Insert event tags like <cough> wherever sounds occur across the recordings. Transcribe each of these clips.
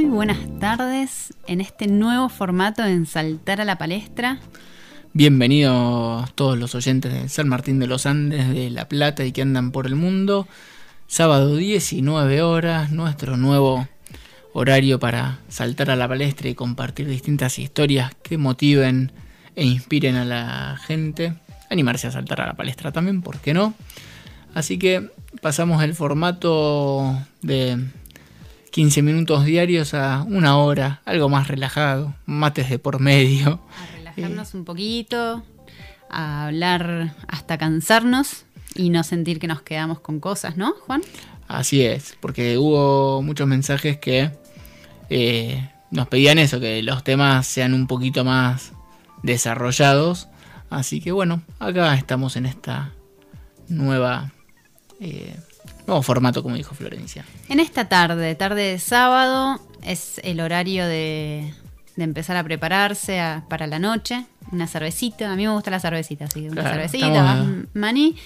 Muy buenas tardes en este nuevo formato en Saltar a la Palestra. Bienvenidos todos los oyentes de San Martín de los Andes, de La Plata y que andan por el mundo. Sábado 19 horas, nuestro nuevo horario para saltar a la palestra y compartir distintas historias que motiven e inspiren a la gente. Animarse a saltar a la palestra también, ¿por qué no? Así que pasamos el formato de 15 minutos diarios a una hora, algo más relajado, mates de por medio. A relajarnos un poquito, a hablar hasta cansarnos y no sentir que nos quedamos con cosas, ¿no, Juan? Así es, porque hubo muchos mensajes que eh, nos pedían eso, que los temas sean un poquito más desarrollados. Así que bueno, acá estamos en esta nueva eh, nuevo formato, como dijo Florencia. En esta tarde, tarde de sábado, es el horario de, empezar a prepararse para la noche. Una cervecita, a mí me gusta la cervecita, así una cervecita, maní.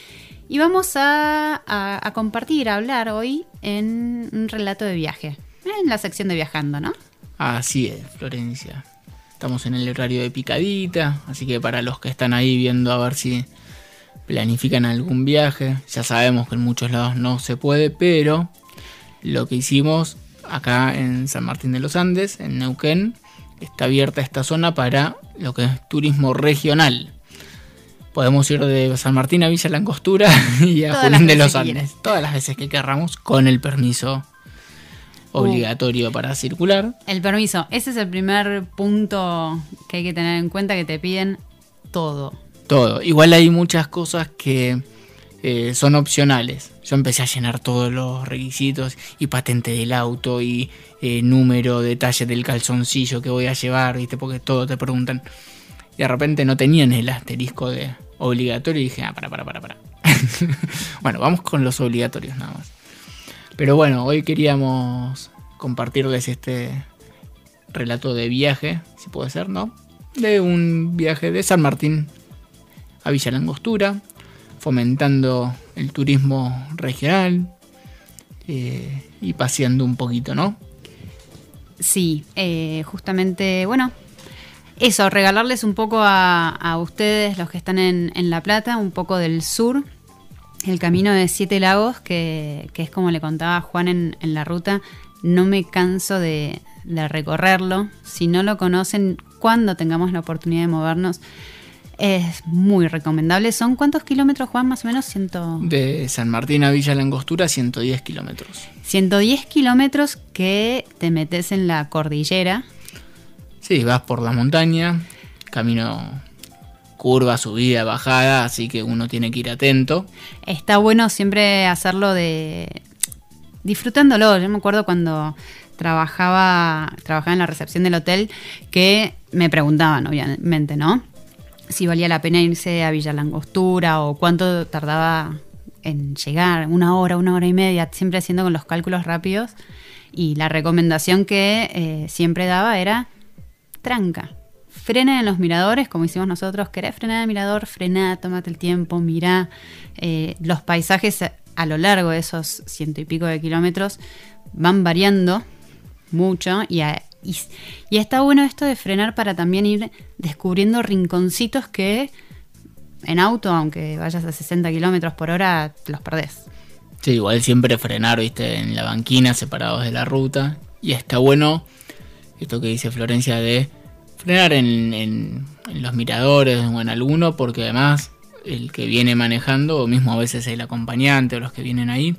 Y vamos a, compartir, a hablar hoy en un relato de viaje, en la sección de viajando, ¿no? Así es, Florencia. Estamos en el horario de picadita, así que para los que están ahí viendo a ver si planifican algún viaje. Ya sabemos que en muchos lados no se puede, pero lo que hicimos acá en San Martín de los Andes, en Neuquén, está abierta esta zona para lo que es turismo regional. Podemos ir de San Martín a Villa Langostura <laughs> y a Junín de los Andes, todas las veces que querramos, con el permiso uh. obligatorio para circular. El permiso, ese es el primer punto que hay que tener en cuenta, que te piden todo todo. Igual hay muchas cosas que eh, son opcionales. Yo empecé a llenar todos los requisitos y patente del auto y eh, número, detalle del calzoncillo que voy a llevar, ¿viste? Porque todo te preguntan. Y de repente no tenían el asterisco de obligatorio y dije, ah, para, para, para, para. <laughs> bueno, vamos con los obligatorios nada más. Pero bueno, hoy queríamos compartirles este relato de viaje, si puede ser, ¿no? De un viaje de San Martín a Villa Langostura, fomentando el turismo regional eh, y paseando un poquito, ¿no? Sí, eh, justamente, bueno, eso, regalarles un poco a, ustedes, los que están en, La Plata, un poco del sur, el camino de Siete Lagos, que, es como le contaba Juan en, la ruta, no me canso de, de recorrerlo. Si no lo conocen, cuando tengamos la oportunidad de movernos, es muy recomendable. ¿Son cuántos kilómetros, Juan? Más o menos ciento... De San Martín a Villa Langostura, 110 kilómetros. 110 kilómetros que te metes en la cordillera. Sí, vas por la montaña, camino curva, subida, bajada, así que uno tiene que ir atento. Está bueno siempre hacerlo de disfrutándolo. Yo me acuerdo cuando trabajaba, trabajaba en la recepción del hotel que me preguntaban, obviamente, ¿no? Si valía la pena irse a Villa Langostura o cuánto tardaba en llegar, una hora, una hora y media, siempre haciendo con los cálculos rápidos. Y la recomendación que eh, siempre daba era tranca. Frena en los miradores, como hicimos nosotros. ¿Querés frenar el mirador? Frena, tómate el tiempo, mira eh, los paisajes a lo largo de esos ciento y pico de kilómetros van variando mucho y, a, y, está bueno esto de frenar para también ir descubriendo rinconcitos que en auto, aunque vayas a 60 kilómetros por hora, los perdés. Sí, igual siempre frenar, viste, en la banquina, separados de la ruta. Y está bueno esto que dice Florencia de frenar en, en, los miradores o en alguno, porque además el que viene manejando, o mismo a veces el acompañante o los que vienen ahí,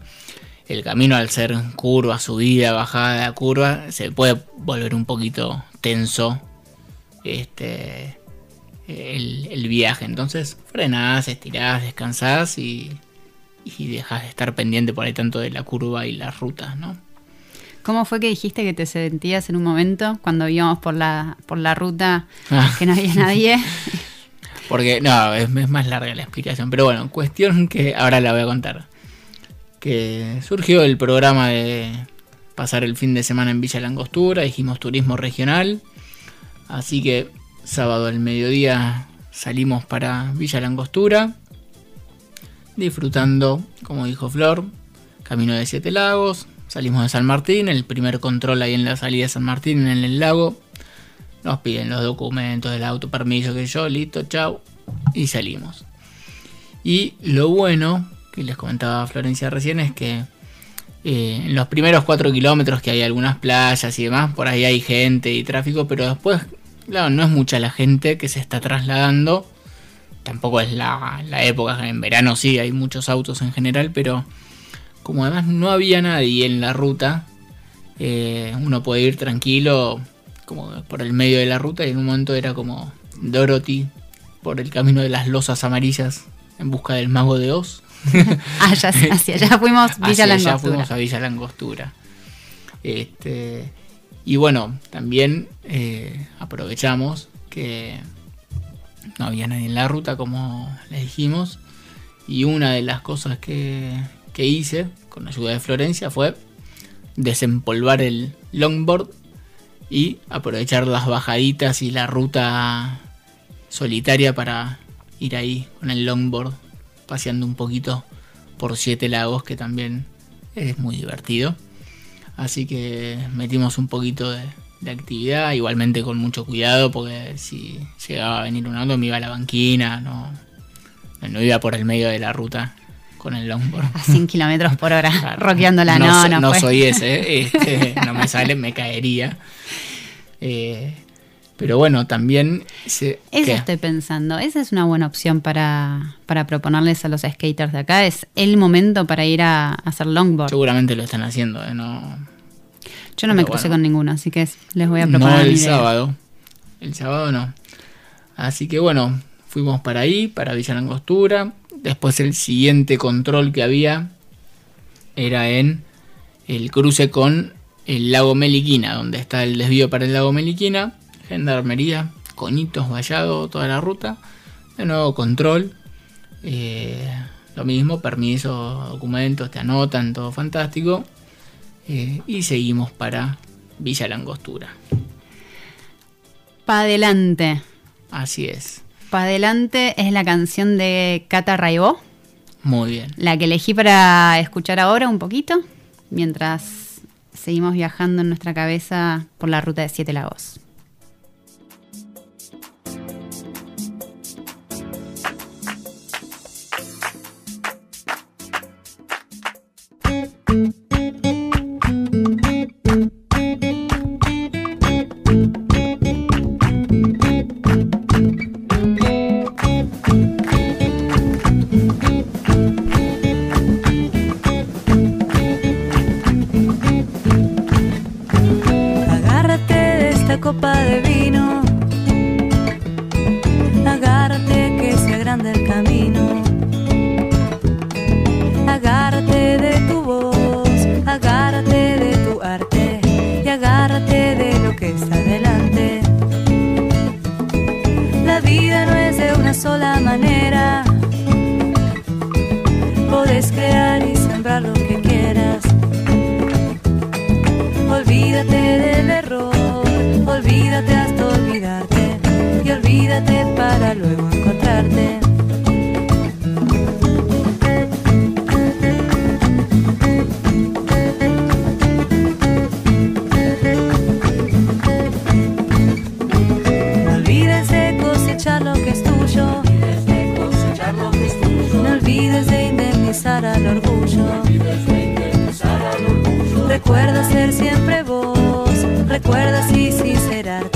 el camino al ser curva, subida, bajada, curva, se puede volver un poquito tenso este, el, viaje. Entonces frenás, estirás, descansás y, y dejas de estar pendiente por ahí tanto de la curva y las rutas, ¿no? ¿Cómo fue que dijiste que te sentías en un momento cuando íbamos por la, por la ruta ah. que no había nadie? <laughs> Porque, no, es, es, más larga la explicación. Pero bueno, cuestión que ahora la voy a contar que surgió el programa de pasar el fin de semana en Villa Langostura, dijimos turismo regional, así que sábado al mediodía salimos para Villa Langostura, disfrutando, como dijo Flor, camino de Siete Lagos, Salimos de San Martín, el primer control ahí en la salida de San Martín, en el lago. Nos piden los documentos del auto, permiso, que yo, listo, chao. Y salimos. Y lo bueno, que les comentaba Florencia recién, es que eh, en los primeros 4 kilómetros que hay algunas playas y demás, por ahí hay gente y tráfico, pero después, claro, no es mucha la gente que se está trasladando. Tampoco es la, época, en verano sí, hay muchos autos en general, pero como además no había nadie en la ruta, eh, uno puede ir tranquilo como por el medio de la ruta y en un momento era como Dorothy por el camino de las losas amarillas en busca del mago de Oz. <laughs> ah, hacia allá fuimos Villa Langostura. fuimos a Villa Langostura. Este, y bueno, también eh, aprovechamos que no había nadie en la ruta, como les dijimos. Y una de las cosas que, que hice con ayuda de Florencia fue desempolvar el longboard y aprovechar las bajaditas y la ruta solitaria para ir ahí con el longboard paseando un poquito por siete lagos que también es muy divertido así que metimos un poquito de, actividad igualmente con mucho cuidado porque si llegaba a venir un auto me iba a la banquina no, no iba por el medio de la ruta con el longboard. A 100 kilómetros por hora, <laughs> roqueándola. No, no, no, soy ese, <laughs> este, no me sale, me caería. Eh, pero bueno, también... Eso estoy pensando. Esa es una buena opción para, para, proponerles a los skaters de acá. Es el momento para ir a, hacer longboard. Seguramente lo están haciendo. ¿eh? No... Yo no me crucé con ninguno, así que les voy a proponer. No el sábado. El sábado no. Así que bueno, fuimos para ahí, para Villa Langostura. Después el siguiente control que había era en el cruce con el lago Meliquina, donde está el desvío para el lago Meliquina, gendarmería, coñitos, vallado, toda la ruta. De nuevo control. Eh, lo mismo, permiso, documentos, te anotan, todo fantástico. Eh, y seguimos para Villa Langostura. Pa' adelante. Así es adelante es la canción de Cata Raibó. Muy bien. La que elegí para escuchar ahora un poquito, mientras seguimos viajando en nuestra cabeza por la ruta de Siete Lagos. del camino. Agárrate de tu voz, agárrate de tu arte y agárrate de lo que está delante. La vida no es de una sola manera. Puedes crear y sembrar lo que quieras. Olvídate del error, olvídate hasta olvidarte y olvídate para luego encontrarte. Recuerda ser siempre vos, recuerda sí sincerarte.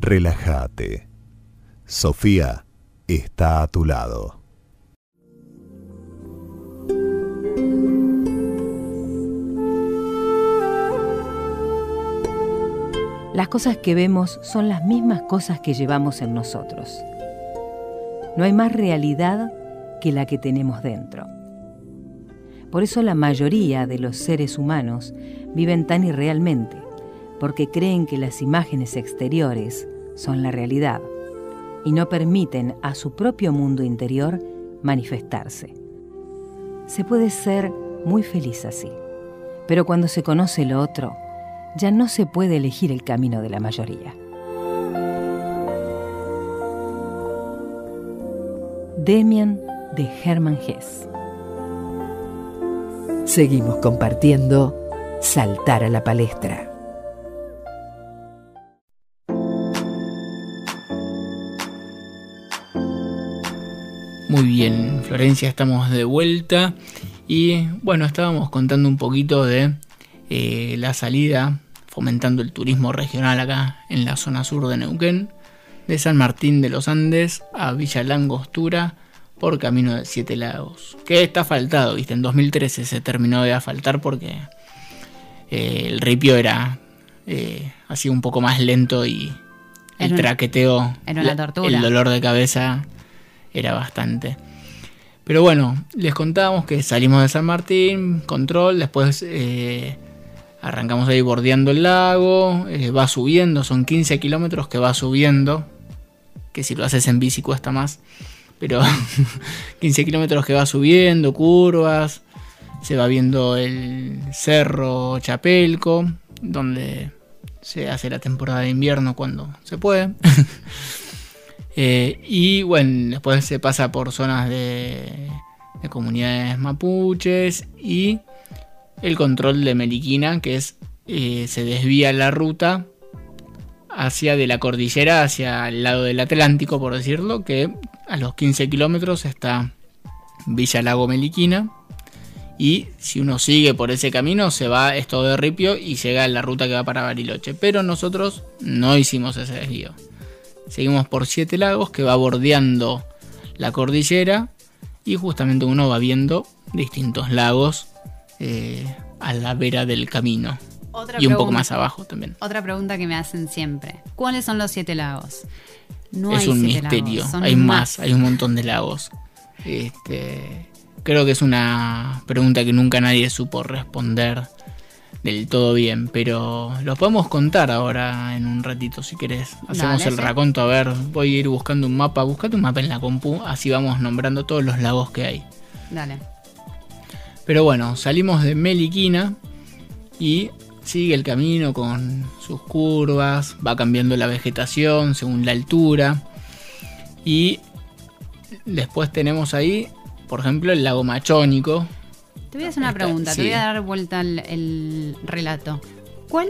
Relájate. Sofía está a tu lado. Las cosas que vemos son las mismas cosas que llevamos en nosotros. No hay más realidad que la que tenemos dentro. Por eso la mayoría de los seres humanos viven tan irrealmente, porque creen que las imágenes exteriores son la realidad y no permiten a su propio mundo interior manifestarse. Se puede ser muy feliz así, pero cuando se conoce lo otro, ya no se puede elegir el camino de la mayoría. Demian de Hermann Hesse. Seguimos compartiendo Saltar a la palestra. Bien, Florencia, estamos de vuelta y bueno, estábamos contando un poquito de eh, la salida, fomentando el turismo regional acá en la zona sur de Neuquén, de San Martín de los Andes a Villa Langostura por camino de Siete Lagos. Que está faltado, viste, en 2013 se terminó de asfaltar porque eh, el ripio era eh, así un poco más lento y el traqueteo, era una tortura. el dolor de cabeza era bastante. Pero bueno, les contábamos que salimos de San Martín, control, después eh, arrancamos ahí bordeando el lago, eh, va subiendo, son 15 kilómetros que va subiendo, que si lo haces en bici cuesta más, pero <laughs> 15 kilómetros que va subiendo, curvas, se va viendo el cerro Chapelco, donde se hace la temporada de invierno cuando se puede. <laughs> Eh, y bueno, después se pasa por zonas de, comunidades mapuches y el control de Meliquina, que es eh, se desvía la ruta hacia de la cordillera hacia el lado del Atlántico, por decirlo, que a los 15 kilómetros está Villa Lago Meliquina. Y si uno sigue por ese camino, se va esto de Ripio y llega a la ruta que va para Bariloche. Pero nosotros no hicimos ese desvío. Seguimos por Siete Lagos que va bordeando la cordillera y justamente uno va viendo distintos lagos eh, a la vera del camino. y un poco más abajo también. Otra pregunta que me hacen siempre. ¿Cuáles son los siete lagos? No es un misterio. hay más, hay un montón de lagos. Este, creo que es una pregunta que nunca nadie supo responder del todo bien, pero lo podemos contar ahora en un ratito si querés. Hacemos el raconto, a ver, voy a ir buscando un mapa, buscate un mapa en la compu, así vamos nombrando todos los lagos que hay. Dale. Pero bueno, salimos de Meliquina y sigue el camino con sus curvas, va cambiando la vegetación según la altura y después tenemos ahí, por ejemplo, el lago Machónico, te voy a hacer una pregunta, te voy a dar vuelta el, relato. ¿Cuál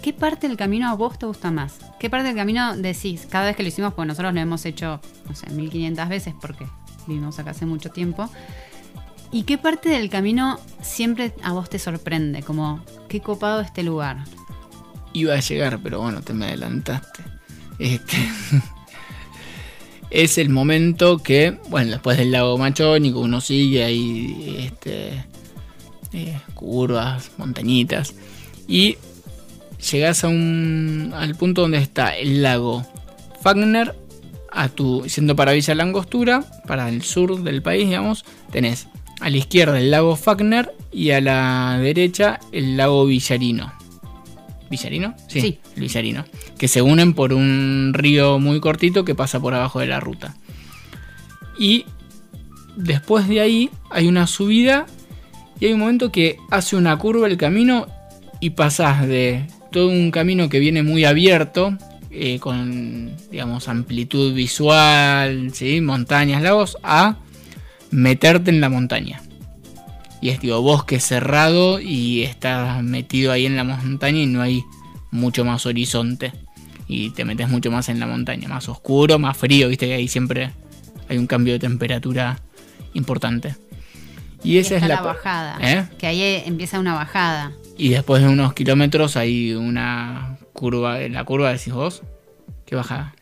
¿Qué parte del camino a vos te gusta más? ¿Qué parte del camino decís? Cada vez que lo hicimos, pues nosotros lo hemos hecho, no sé, 1500 veces porque vivimos acá hace mucho tiempo. ¿Y qué parte del camino siempre a vos te sorprende? Como, qué copado este lugar. Iba a llegar, pero bueno, te me adelantaste. Este, <laughs> es el momento que, bueno, después del lago Machónico uno sigue ahí, este, eh, curvas, montañitas, y llegas a un, al punto donde está el lago Fagner, a siendo para Villa Langostura, para el sur del país, digamos, tenés a la izquierda el lago Fagner y a la derecha el lago Villarino. ¿Villarino? Sí, Villarino. Que se unen por un río muy cortito que pasa por abajo de la ruta. Y después de ahí hay una subida y hay un momento que hace una curva el camino y pasas de todo un camino que viene muy abierto, eh, con digamos amplitud visual, ¿sí? montañas, lagos, a meterte en la montaña y es digo bosque cerrado y estás metido ahí en la montaña y no hay mucho más horizonte y te metes mucho más en la montaña, más oscuro, más frío, viste que ahí siempre hay un cambio de temperatura importante. Y esa es la, bajada, ¿eh? que ahí empieza una bajada. Y después de unos kilómetros hay una curva, en la curva decís vos, ¿Qué bajada?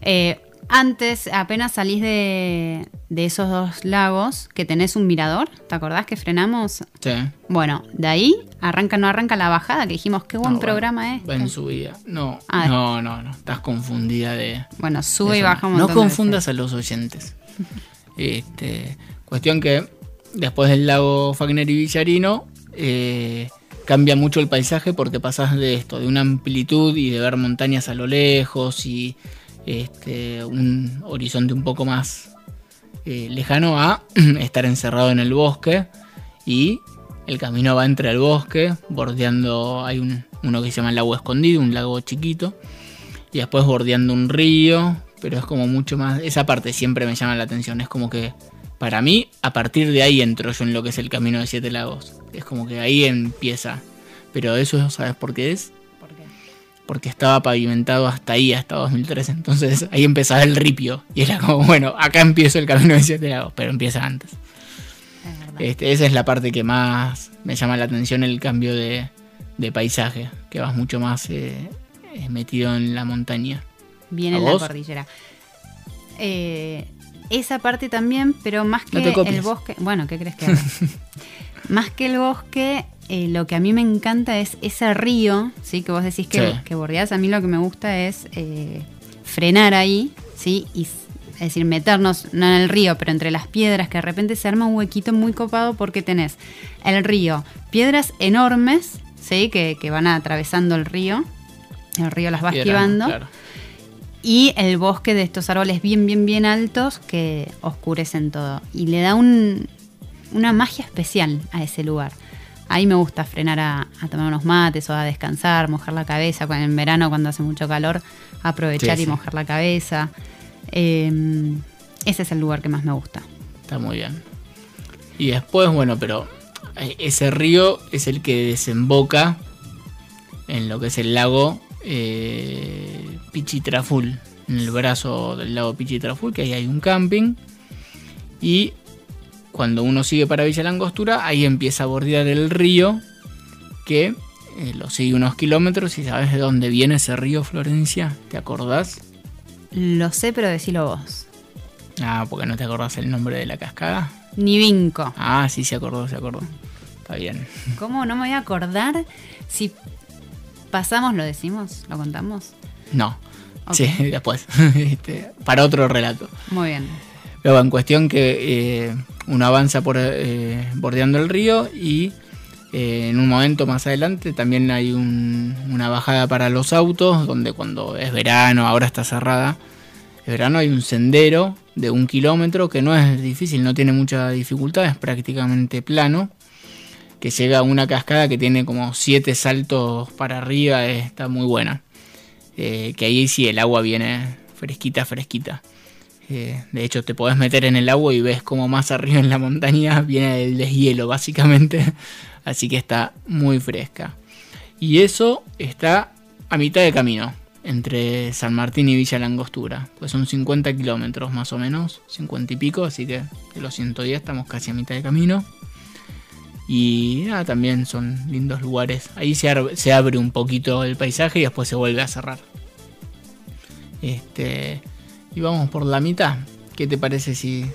Eh, antes, apenas salís de, de esos dos lagos, que tenés un mirador, ¿te acordás que frenamos? Sí. Bueno, de ahí arranca, no arranca la bajada, que dijimos, qué buen No, programa es. Va en subida. No, Ah. no, no, no. Estás confundida de. Bueno, sube de y zona. baja un No confundas a los oyentes. <laughs> Este, cuestión que después del lago Fagner y Villarino eh, cambia mucho el paisaje porque pasás de esto, de una amplitud y de ver montañas a lo lejos y este, un horizonte un poco más eh, lejano a <clears throat> estar encerrado en el bosque y el camino va entre el bosque, bordeando, hay un, uno que se llama el lago escondido, un lago chiquito, y después bordeando un río, pero es como mucho más, esa parte siempre me llama la atención, es como que para mí a partir de ahí entro yo en lo que es el camino de siete lagos, es como que ahí empieza, pero eso sabes por qué es. Porque estaba pavimentado hasta ahí, hasta 2003, entonces ahí empezaba el ripio, y era como, bueno, acá empiezo el camino de siete lagos, pero empieza antes. Es. Este, esa es la parte que más me llama la atención, el cambio de, de paisaje, que vas mucho más eh, eh, metido en la montaña. Viene ¿A en la cordillera. Eh, esa parte también, pero más que No el bosque. Bueno, ¿qué crees que haga? <laughs> más que el bosque, eh, lo que a mí me encanta es ese río, ¿sí? Que vos decís que, Sí. que bordeás. A mí lo que me gusta es eh, frenar ahí, ¿sí? Y, es decir, meternos, no en el río, pero entre las piedras, que de repente se arma un huequito muy copado porque tenés el río, piedras enormes, ¿sí? Que, que van atravesando el río. El río las va Piedra, esquivando. claro. Y el bosque de estos árboles bien, bien, bien altos que oscurecen todo. Y le da un- una magia especial a ese lugar. Ahí me gusta frenar a, a tomar unos mates o a descansar, mojar la cabeza. En verano, cuando hace mucho calor, aprovechar Sí, y mojar la cabeza. Eh, ese es el lugar que más me gusta. Está muy bien. Y después, bueno, pero eh, ese río es el que desemboca en lo que es el lago eh, Pichitraful, en el brazo del lago Pichitraful, que ahí hay un camping. Y cuando uno sigue para Villa Langostura, ahí empieza a bordear el río, que eh, lo sigue unos kilómetros. ¿Y sabes de dónde viene ese río, Florencia? ¿Te acordás? Lo sé, pero decilo vos. Ah, porque no te acordás el nombre de la cascada. Ni vinco. Ah, sí, se acordó, se acordó. Está bien. ¿Cómo no me voy a acordar si pasamos, lo decimos, lo contamos? No. Sí, <laughs> después. <laughs> Este, para otro relato. Muy bien. Pero en cuestión que eh, uno avanza por eh, bordeando el río y eh, en un momento más adelante también hay un- una bajada para los autos, donde cuando es verano, ahora está cerrada, es verano hay un sendero de un kilómetro que no es difícil, no tiene mucha dificultad, es prácticamente plano, que llega a una cascada que tiene como siete saltos para arriba, está muy buena. Eh, que ahí sí el agua viene fresquita, fresquita. De hecho, te podés meter en el agua y ves como más arriba en la montaña viene el deshielo, básicamente. <laughs> Así que está muy fresca. Y eso está a mitad de camino entre San Martín y Villa Langostura. Pues son 50 kilómetros más o menos, 50 y pico, así que de los 110 estamos casi a mitad de camino. Y nada, también son lindos lugares. Ahí se, se abre un poquito el paisaje y después se vuelve a cerrar. Este, y vamos por la mitad. ¿Qué te parece si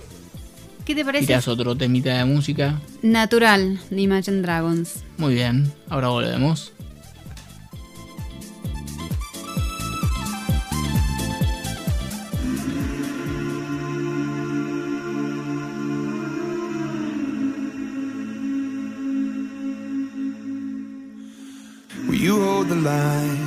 ¿Qué te parece? tiras otro temita de música? Natural de Imagine Dragons. Muy bien, ahora volvemos. Will you hold the line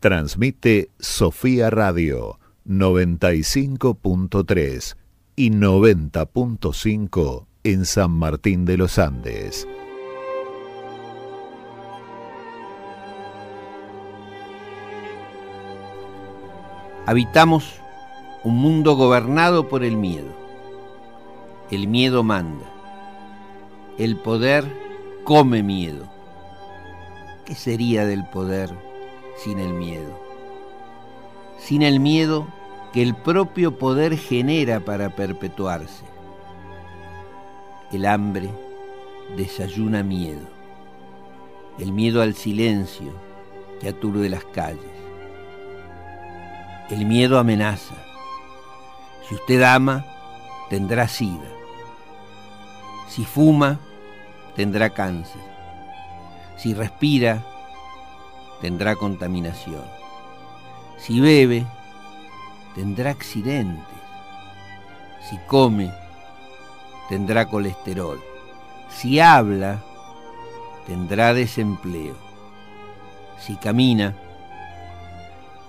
Transmite Sofía Radio 95.3 y 90.5 en San Martín de los Andes. Habitamos un mundo gobernado por el miedo. El miedo manda. El poder come miedo. ¿Qué sería del poder sin el miedo? Sin el miedo que el propio poder genera para perpetuarse. El hambre desayuna miedo. El miedo al silencio que aturde las calles. El miedo amenaza. Si usted ama, tendrá sida. Si fuma, tendrá cáncer. Si respira, tendrá contaminación. Si bebe, tendrá accidentes. Si come, tendrá colesterol. Si habla, tendrá desempleo. Si camina,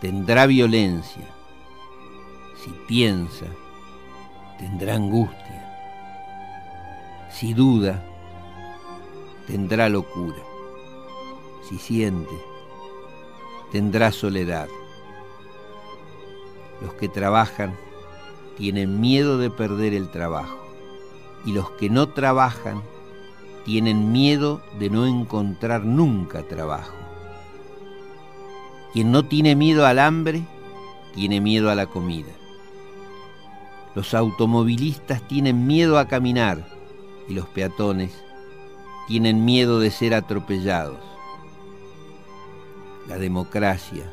tendrá violencia. Si piensa, tendrá angustia. Si duda, tendrá locura. Si siente, tendrá soledad. Los que trabajan tienen miedo de perder el trabajo y los que no trabajan tienen miedo de no encontrar nunca trabajo. Quien no tiene miedo al hambre, tiene miedo a la comida. Los automovilistas tienen miedo a caminar y los peatones tienen miedo de ser atropellados. La democracia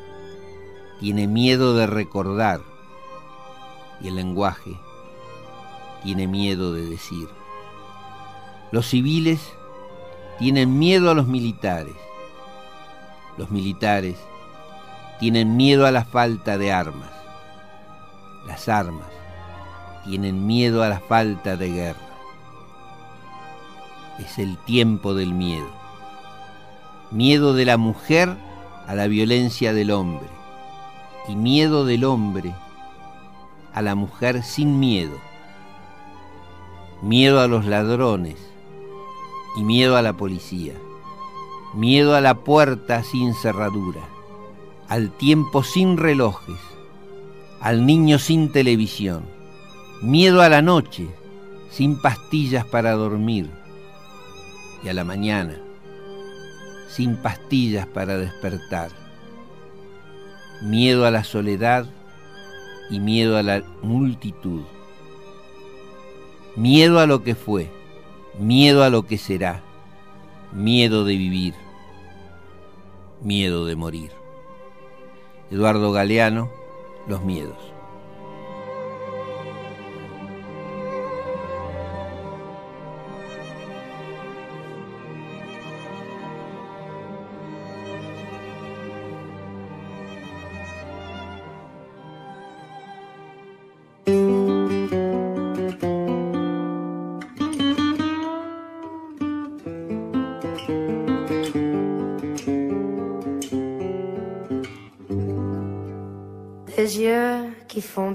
tiene miedo de recordar y el lenguaje tiene miedo de decir. Los civiles tienen miedo a los militares. Los militares tienen miedo a la falta de armas. Las armas tienen miedo a la falta de guerra. Es el tiempo del miedo. Miedo de la mujer a la violencia del hombre y miedo del hombre a la mujer sin miedo. Miedo a los ladrones y miedo a la policía. Miedo a la puerta sin cerradura, al tiempo sin relojes, al niño sin televisión. Miedo a la noche sin pastillas para dormir y a la mañana sin pastillas para despertar. Miedo a la soledad y miedo a la multitud. Miedo a lo que fue, miedo a lo que será, miedo de vivir, miedo de morir. Eduardo Galeano, Los Miedos.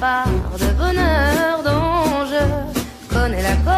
Part de bonheur dont je connais la cause.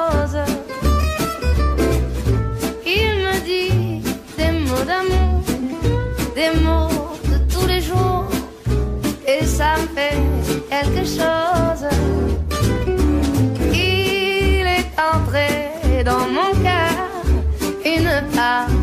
Des mots de tous les jours, et ça me fait quelque chose. Il est entré dans mon cœur une part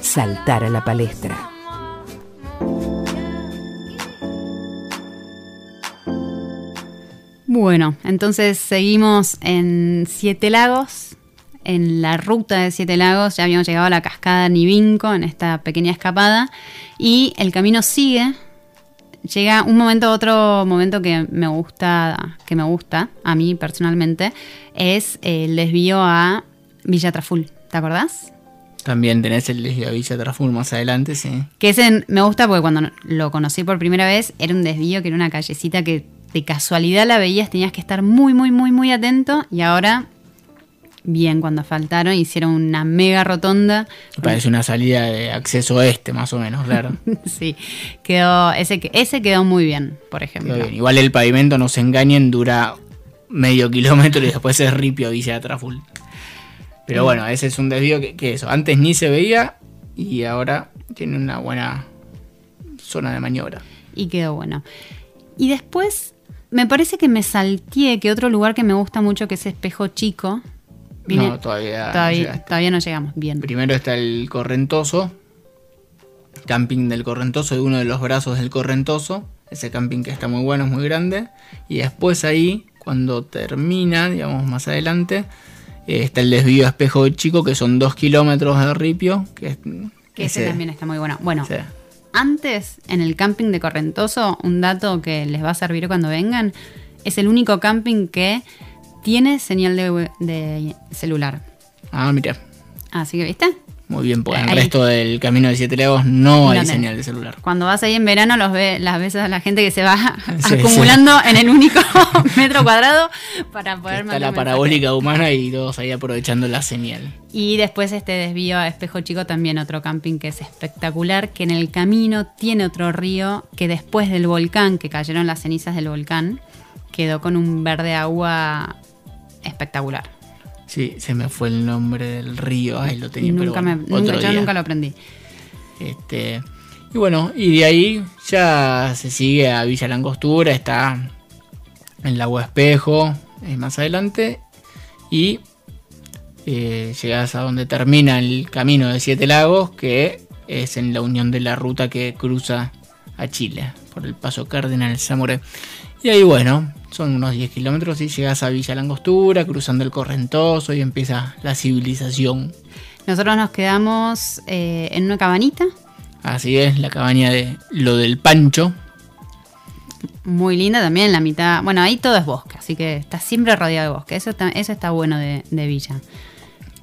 Saltar a la palestra. Bueno, entonces seguimos en Siete Lagos, en la ruta de Siete Lagos, ya habíamos llegado a la cascada Nivinco en esta pequeña escapada y el camino sigue. Llega un momento, otro momento que me gusta, que me gusta a mí personalmente, es el desvío a Villa Traful. ¿Te acordás? También tenés el desvío a Villa Traful más adelante, sí. Que ese me gusta porque cuando lo conocí por primera vez era un desvío que era una callecita que de casualidad la veías, tenías que estar muy, muy, muy, muy atento y ahora, bien, cuando faltaron, hicieron una mega rotonda. Parece una salida de acceso este, más o menos, claro. <laughs> sí, quedó, ese, ese quedó muy bien, por ejemplo. Bien. Igual el pavimento, no se engañen, dura medio kilómetro y después es ripio Villa Traful. Pero bueno, ese es un desvío que, que eso, antes ni se veía y ahora tiene una buena zona de maniobra. Y quedó bueno. Y después, me parece que me salteé que otro lugar que me gusta mucho que es Espejo Chico. Vine- no, todavía. no todavía, no llegamos. Bien. Primero está el Correntoso, camping del Correntoso, de uno de los brazos del Correntoso. Ese camping que está muy bueno, es muy grande. Y después ahí, cuando termina, digamos más adelante, está el desvío a Espejo Chico, que son dos kilómetros de ripio. Que, Que ese, también está muy bueno. Bueno, sí. antes, en el camping de Correntoso, un dato que les va a servir cuando vengan, es el único camping que tiene señal de, de celular. Ah, mira, Así que, ¿viste? Muy bien, porque en el resto del camino de Siete Lagos no hay tenés. señal de celular. Cuando vas ahí en verano, los ve, las ves a la gente que se va <laughs> Sí, acumulando en el único <laughs> metro cuadrado para poder Está la parabólica humana y todos ahí aprovechando la señal. Y después este desvío a Espejo Chico, también otro camping que es espectacular, que en el camino tiene otro río que después del volcán, que cayeron las cenizas del volcán, quedó con un verde agua espectacular. Sí, se me fue el nombre del río. Ay, lo tenía, pero nunca bueno, me, otro nunca, yo día. nunca lo aprendí. Este, y bueno, y de ahí ya se sigue a Villa Langostura, está en Lago Espejo, eh, más adelante, y eh, llegas a donde termina el camino de Siete Lagos, que es en la unión de la ruta que cruza a Chile, por el paso Cardenal Zamoré. Y ahí bueno, son unos 10 kilómetros y llegas a Villa Langostura, cruzando el Correntoso y empieza la civilización. Nosotros nos quedamos eh, en una cabanita, Así es, la cabaña de lo del Pancho. muy linda también, la mitad. Bueno, ahí todo es bosque, así que está siempre rodeado de bosque. Eso está, eso está bueno de, de Villa.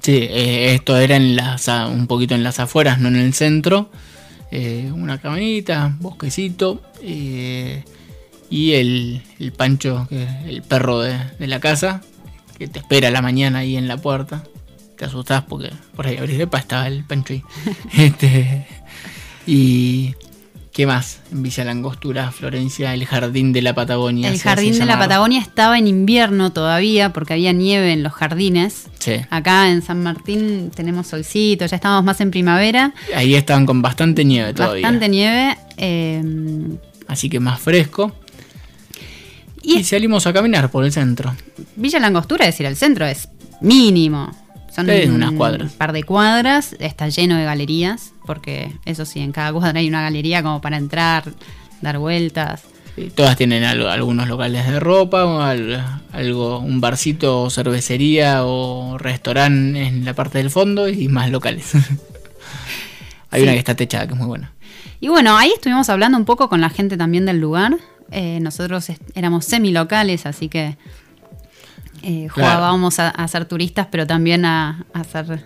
Sí, eh, esto era en las, un poquito en las afueras, no en el centro. Eh, una cabañita, bosquecito. eh, y el, el Pancho, que es el perro de, de la casa, que te espera a la mañana ahí en la puerta. Te asustás porque por ahí abrís, epa, estaba el Pancho ahí. <laughs> este, y. ¿Qué más? En Villa Langostura, Florencia, el jardín de la Patagonia. El jardín de la. Patagonia estaba en invierno todavía porque había nieve en los jardines. Sí. Acá en San Martín tenemos solcito, ya estamos más en primavera, Ahí estaban con bastante nieve todavía. bastante nieve. eh, Así que más fresco. Y Y salimos a caminar por el centro. Villa Langostura, es decir, el centro es mínimo. Son Sí, unas cuadras. Un par de cuadras, está lleno de galerías, porque eso sí, en cada cuadra hay una galería como para entrar, dar vueltas. Sí, Todas tienen algo- algunos locales de ropa, algo, un barcito, o cervecería o restaurante en la parte del fondo y más locales. <laughs> Hay Sí. una que está techada que es muy buena. Y bueno, ahí estuvimos hablando un poco con la gente también del lugar. Eh, nosotros éramos semi-locales, así que eh, Claro. jugábamos a, a ser turistas, pero también a, a ser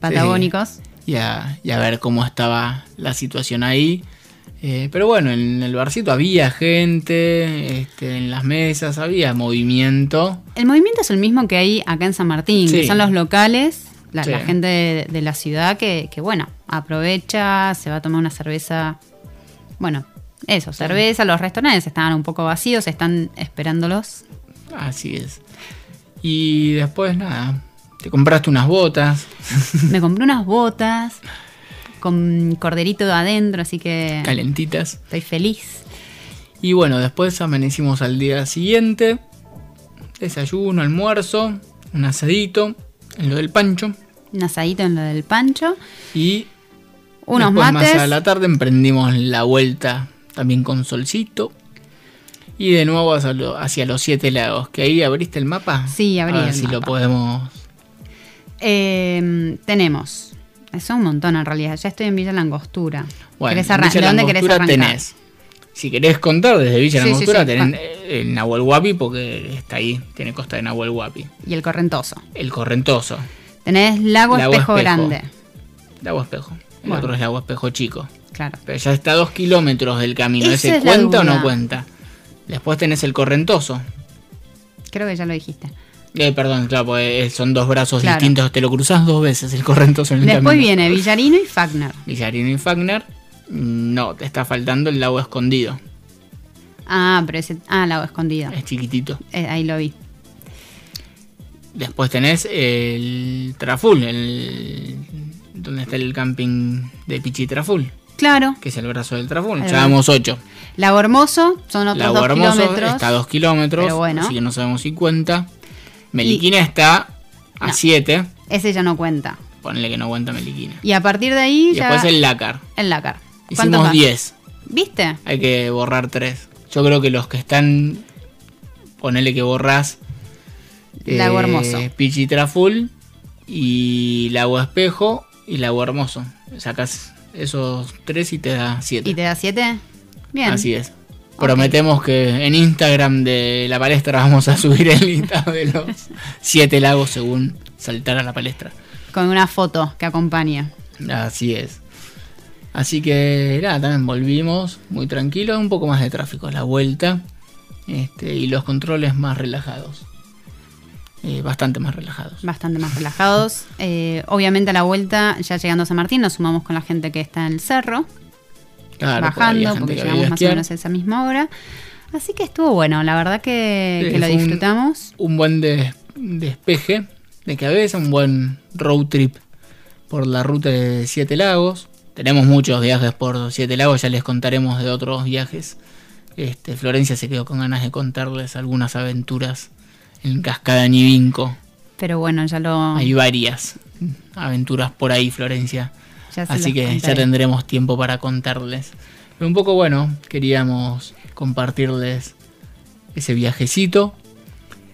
patagónicos. Y a, y a ver cómo estaba la situación ahí. Eh, pero bueno, en el barcito había gente, este, en las mesas había movimiento. El movimiento es el mismo que hay acá en San Martín, Sí. que son los locales, la, Sí. la gente de, de la ciudad que, que, bueno, aprovecha, se va a tomar una cerveza. Bueno, eso, cerveza, los restaurantes estaban un poco vacíos, están esperándolos. Así es. Y después nada, te compraste unas botas. <laughs> Me compré unas botas con corderito adentro, así que calentitas. estoy feliz. Y bueno, después amanecimos al día siguiente. Desayuno, almuerzo, un asadito, en lo del pancho. Un asadito en lo del pancho. Y Unos después mates. más a la tarde emprendimos la vuelta también con solcito. Y de nuevo hacia, lo- hacia los siete lagos. Que ahí abriste el mapa. Sí, abrí A ver el si lo podemos. Eh, tenemos. Eso un montón en realidad. Ya estoy en Villa Langostura. Bueno, ¿Querés en arran- Villa ¿De dónde querés arrancar? tenés. Si querés contar desde Villa Sí, Langostura, sí. tenés el Nahuel Huapi porque está ahí, tiene costa de Nahuel Huapi. Y el correntoso. El Correntoso, Tenés Lago, Lago Espejo, Espejo. Grande. Lago Espejo. El Bueno. otro es Lago Espejo Chico. Claro. Pero ya está a dos kilómetros del camino. Esa ¿Ese es cuenta o no cuenta? Después tenés el Correntoso. Creo que ya lo dijiste. Eh, perdón, claro, porque son dos brazos Claro. distintos. Te lo cruzás dos veces el Correntoso en el Después camino. viene Villarino y Fagner. Villarino y Fagner. No, te está faltando el lago escondido. Ah, pero ese. Ah, Lago Escondido. Es chiquitito. Eh, ahí lo vi. Después tenés el Traful, el, donde está el camping de Pichi Traful, Claro. que es el brazo del Traful. Ahí Ya va. vamos 8. Lago Hermoso son otros Lago dos Hermoso kilómetros. está a 2 kilómetros, Pero bueno. así que no sabemos si cuenta. Meliquina está a No. 7. Ese ya no cuenta. Ponle que no cuenta Meliquina. Y a partir de ahí Y ya. después el Lácar. el Lácar. ¿Cuántos Hicimos más? 10. ¿Viste? Hay que borrar 3. Yo creo que los que están. Ponele que borrás. Lago Hermoso. Pichi Traful y Lago Espejo y Lago Hermoso. Sacas esos tres y te da 7. ¿Y te da siete? Bien. Así es. Prometemos que en Instagram de la palestra vamos a <laughs> subir el listado de los 7 lagos según saltar a la palestra. Con una foto que acompaña. Así es. Así que nada, también volvimos muy tranquilos, un poco más de tráfico a la vuelta este, y los controles más relajados. Eh, bastante más relajados. Bastante más relajados. Eh, obviamente a la vuelta, ya llegando a San Martín, nos sumamos con la gente que está en el cerro, Claro, bajando, porque llegamos más o menos a esa misma hora. Así que estuvo bueno, la verdad que, Sí, que lo un- disfrutamos. Un buen des- despeje de cabeza, un buen road trip por la ruta de Siete Lagos. Tenemos muchos viajes por Siete Lagos, ya les contaremos de otros viajes. Este, Florencia se quedó con ganas de contarles algunas aventuras en Cascada Nivinco. Pero bueno, ya lo. Hay varias aventuras por ahí, Florencia. Así que ya tendremos tiempo para contarles. Pero un poco bueno, queríamos compartirles ese viajecito.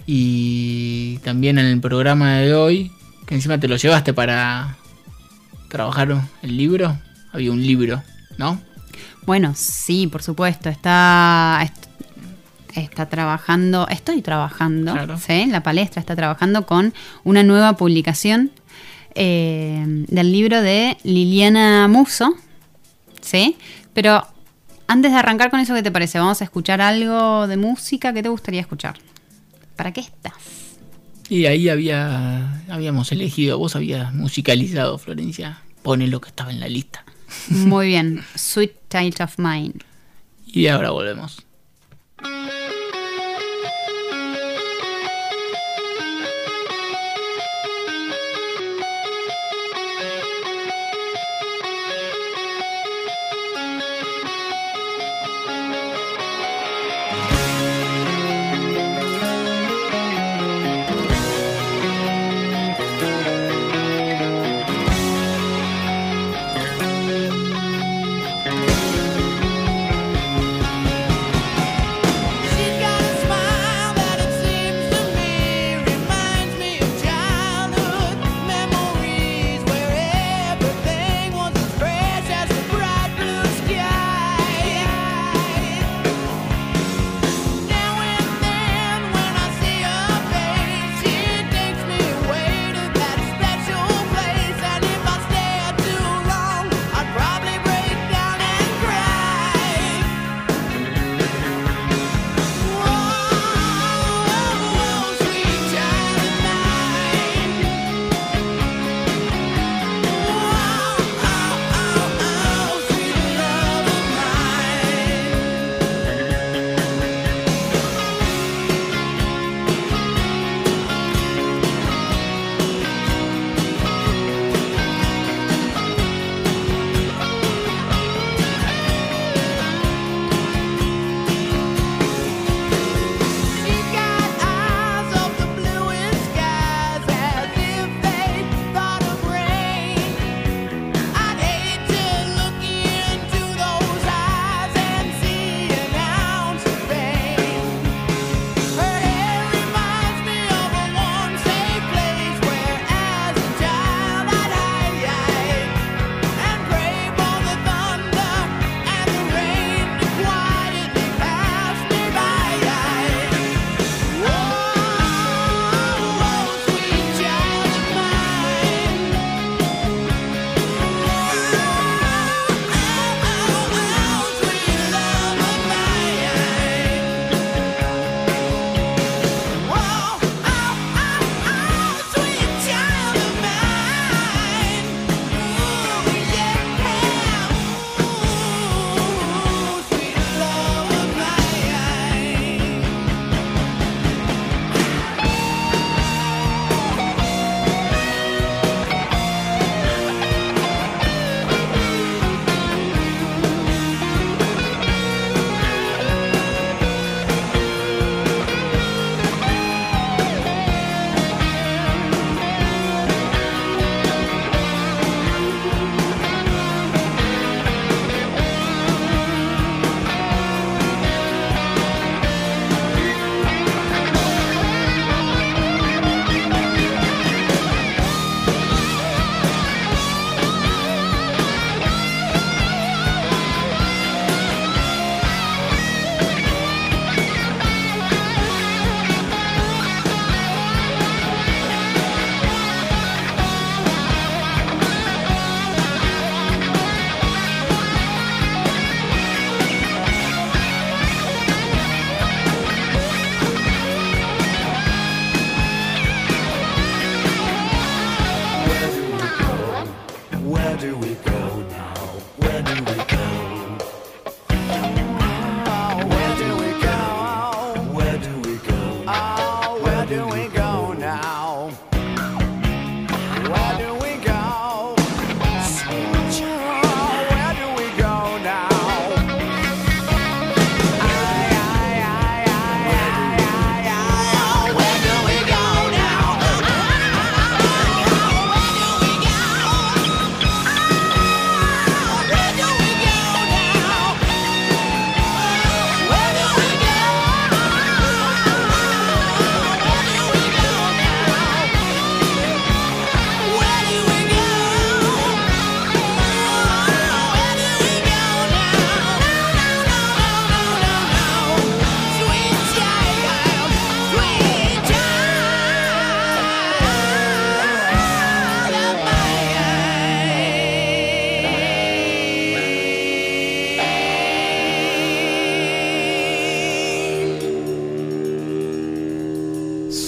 Y también en el programa de hoy, que encima te lo llevaste para trabajar el libro. Había un libro, ¿no? Bueno, sí, por supuesto. Está, est- está trabajando, estoy trabajando, Claro. ¿sí? La palestra está trabajando con una nueva publicación eh, del libro de Liliana Muso, ¿sí? Pero antes de arrancar con eso, ¿qué te parece? Vamos a escuchar algo de música. ¿Qué te gustaría escuchar? ¿Para qué estás? Y ahí había habíamos elegido, vos habías musicalizado, Florencia. Pone lo que estaba en la lista. Muy bien, Sweet Child of Mine. Y ahora volvemos.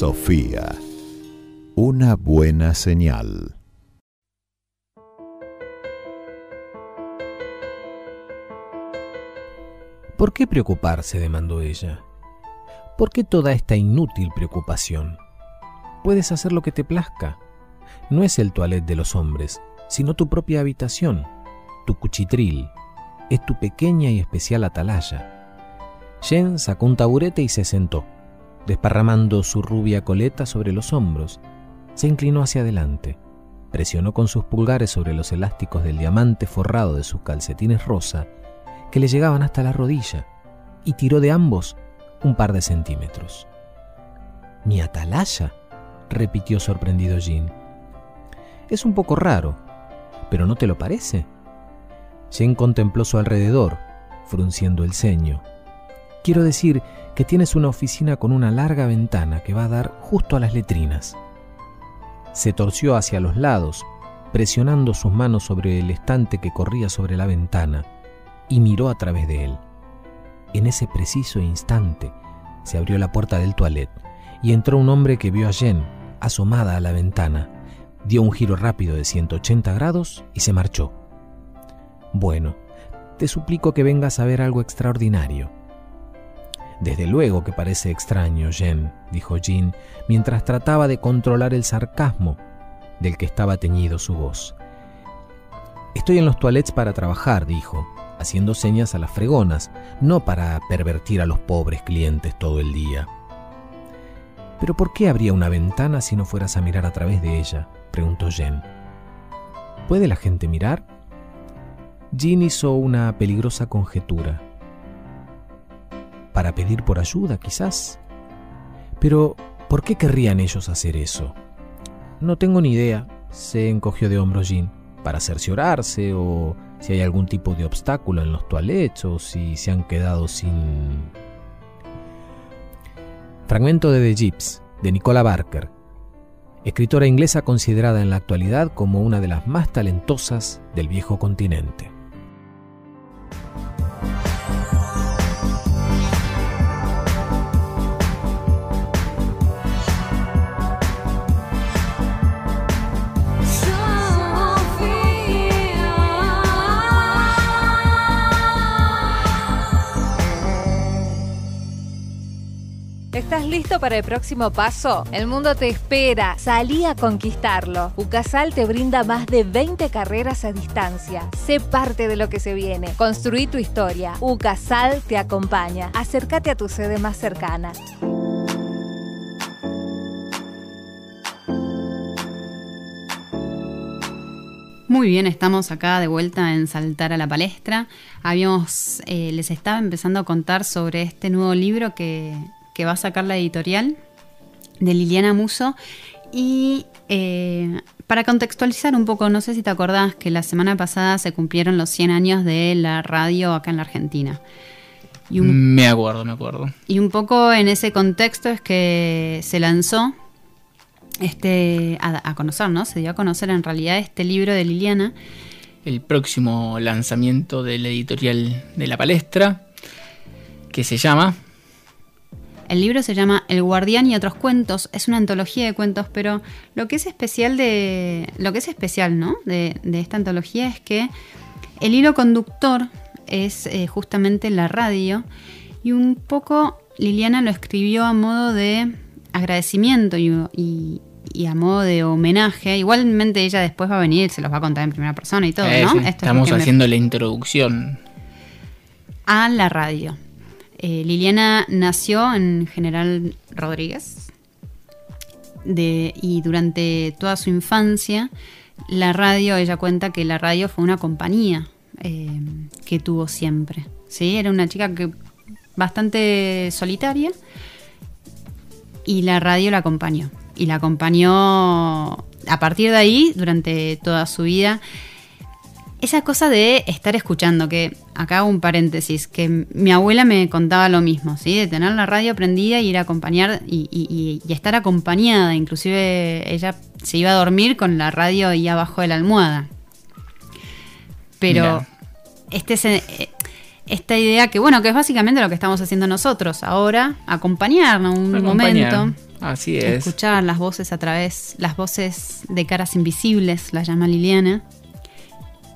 Sofía. Una buena señal. ¿Por qué preocuparse? demandó ella. ¿Por qué toda esta inútil preocupación? Puedes hacer lo que te plazca. No es el toilet de los hombres, sino tu propia habitación, tu cuchitril. Es tu pequeña y especial atalaya. Jen sacó un taburete y se sentó, desparramando su rubia coleta sobre los hombros. Se inclinó hacia adelante, presionó con sus pulgares sobre los elásticos del diamante forrado de sus calcetines rosa, que le llegaban hasta la rodilla, y tiró de ambos un par de centímetros. ¿Mi atalaya? repitió sorprendido Jean. Es un poco raro, pero ¿no te lo parece? Jean contempló su alrededor, frunciendo el ceño. Quiero decir que tienes una oficina con una larga ventana que va a dar justo a las letrinas. Se torció hacia los lados, presionando sus manos sobre el estante que corría sobre la ventana, y miró a través de él. En ese preciso instante se abrió la puerta del toilet y entró un hombre que vio a Jen asomada a la ventana, dio un giro rápido de 180 grados y se marchó. Bueno, te suplico que vengas a ver algo extraordinario. Desde luego que parece extraño, Jen, dijo Jean, mientras trataba de controlar el sarcasmo del que estaba teñido su voz. Estoy en los toilets para trabajar, dijo, haciendo señas a las fregonas, no para pervertir a los pobres clientes todo el día. ¿Pero por qué habría una ventana si no fueras a mirar a través de ella? preguntó Jen. ¿Puede la gente mirar? Jean hizo una peligrosa conjetura. Para pedir por ayuda, quizás. Pero, ¿por qué querrían ellos hacer eso? No tengo ni idea, se encogió de hombros Jean. Para cerciorarse o si hay algún tipo de obstáculo en los toilets o si se han quedado sin... Fragmento de The Gyps, de Nicola Barker, escritora inglesa considerada en la actualidad como una de las más talentosas del viejo continente. Listo para el próximo paso? El mundo te espera. Salí a conquistarlo. UCASAL te brinda más de 20 carreras a distancia. Sé parte de lo que se viene. Construí tu historia. UCASAL te acompaña. Acércate a tu sede más cercana. Muy bien, estamos acá de vuelta en Saltar a la Palestra. Habíamos, eh, les estaba empezando a contar sobre este nuevo libro que que va a sacar la editorial de Liliana Muso. Y eh, para contextualizar un poco, no sé si te acordás que la semana pasada se cumplieron los 100 años de la radio acá en la Argentina. Y me acuerdo, me acuerdo. Y un poco en ese contexto es que se lanzó este a, a, conocer, ¿no? Se dio a conocer en realidad este libro de Liliana. El próximo lanzamiento de la editorial de la palestra, que se llama el libro se llama El guardián y otros cuentos, es una antología de cuentos, pero lo que es especial de lo que es especial, ¿no? de, esta antología es que el hilo conductor es eh, justamente la radio y un poco Liliana lo escribió a modo de agradecimiento y, a modo de homenaje. Igualmente ella después va a venir, se los va a contar en primera persona y todo, eh, ¿no? estamos haciendo la introducción a la radio. Eh, Liliana nació en General Rodríguez y durante toda su infancia la radio, ella cuenta que la radio fue una compañía eh, que tuvo siempre. ¿sí? Era una chica que bastante solitaria y la radio la acompañó. Y la acompañó a partir de ahí durante toda su vida esa cosa de estar escuchando, que acá hago un paréntesis, que mi abuela me contaba lo mismo, ¿sí? De tener la radio prendida y ir a acompañar y, estar acompañada. Inclusive ella se iba a dormir con la radio ahí abajo de la almohada. Pero este eh, esta idea que, bueno, que es básicamente lo que estamos haciendo nosotros ahora, acompañarnos un momento. Así es. Escuchar las voces a través, las voces de caras invisibles, las llama Liliana.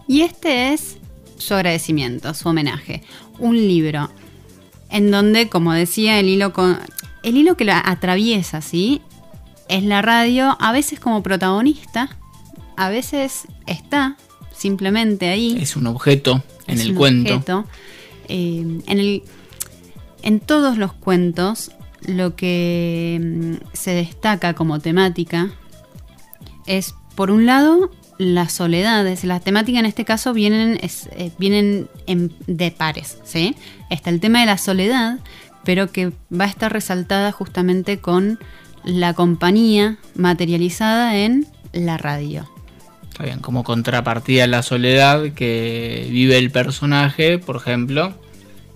Y este es su agradecimiento, su homenaje. Un libro en donde, como decía, el hilo con. El hilo que la atraviesa, ¿sí? Es la radio, a veces como protagonista, a veces está simplemente ahí. Es un objeto en Es el un cuento. objeto. Eh, en, el, en todos los cuentos, lo que mm, se destaca como temática es, por un lado, la soledad. Es, la temática en este caso vienen, eh, vienen en- de pares. ¿sí? Está el tema de la soledad, pero que va a estar resaltada justamente con la compañía materializada en la radio. Está bien, como contrapartida a la soledad que vive el personaje, por ejemplo,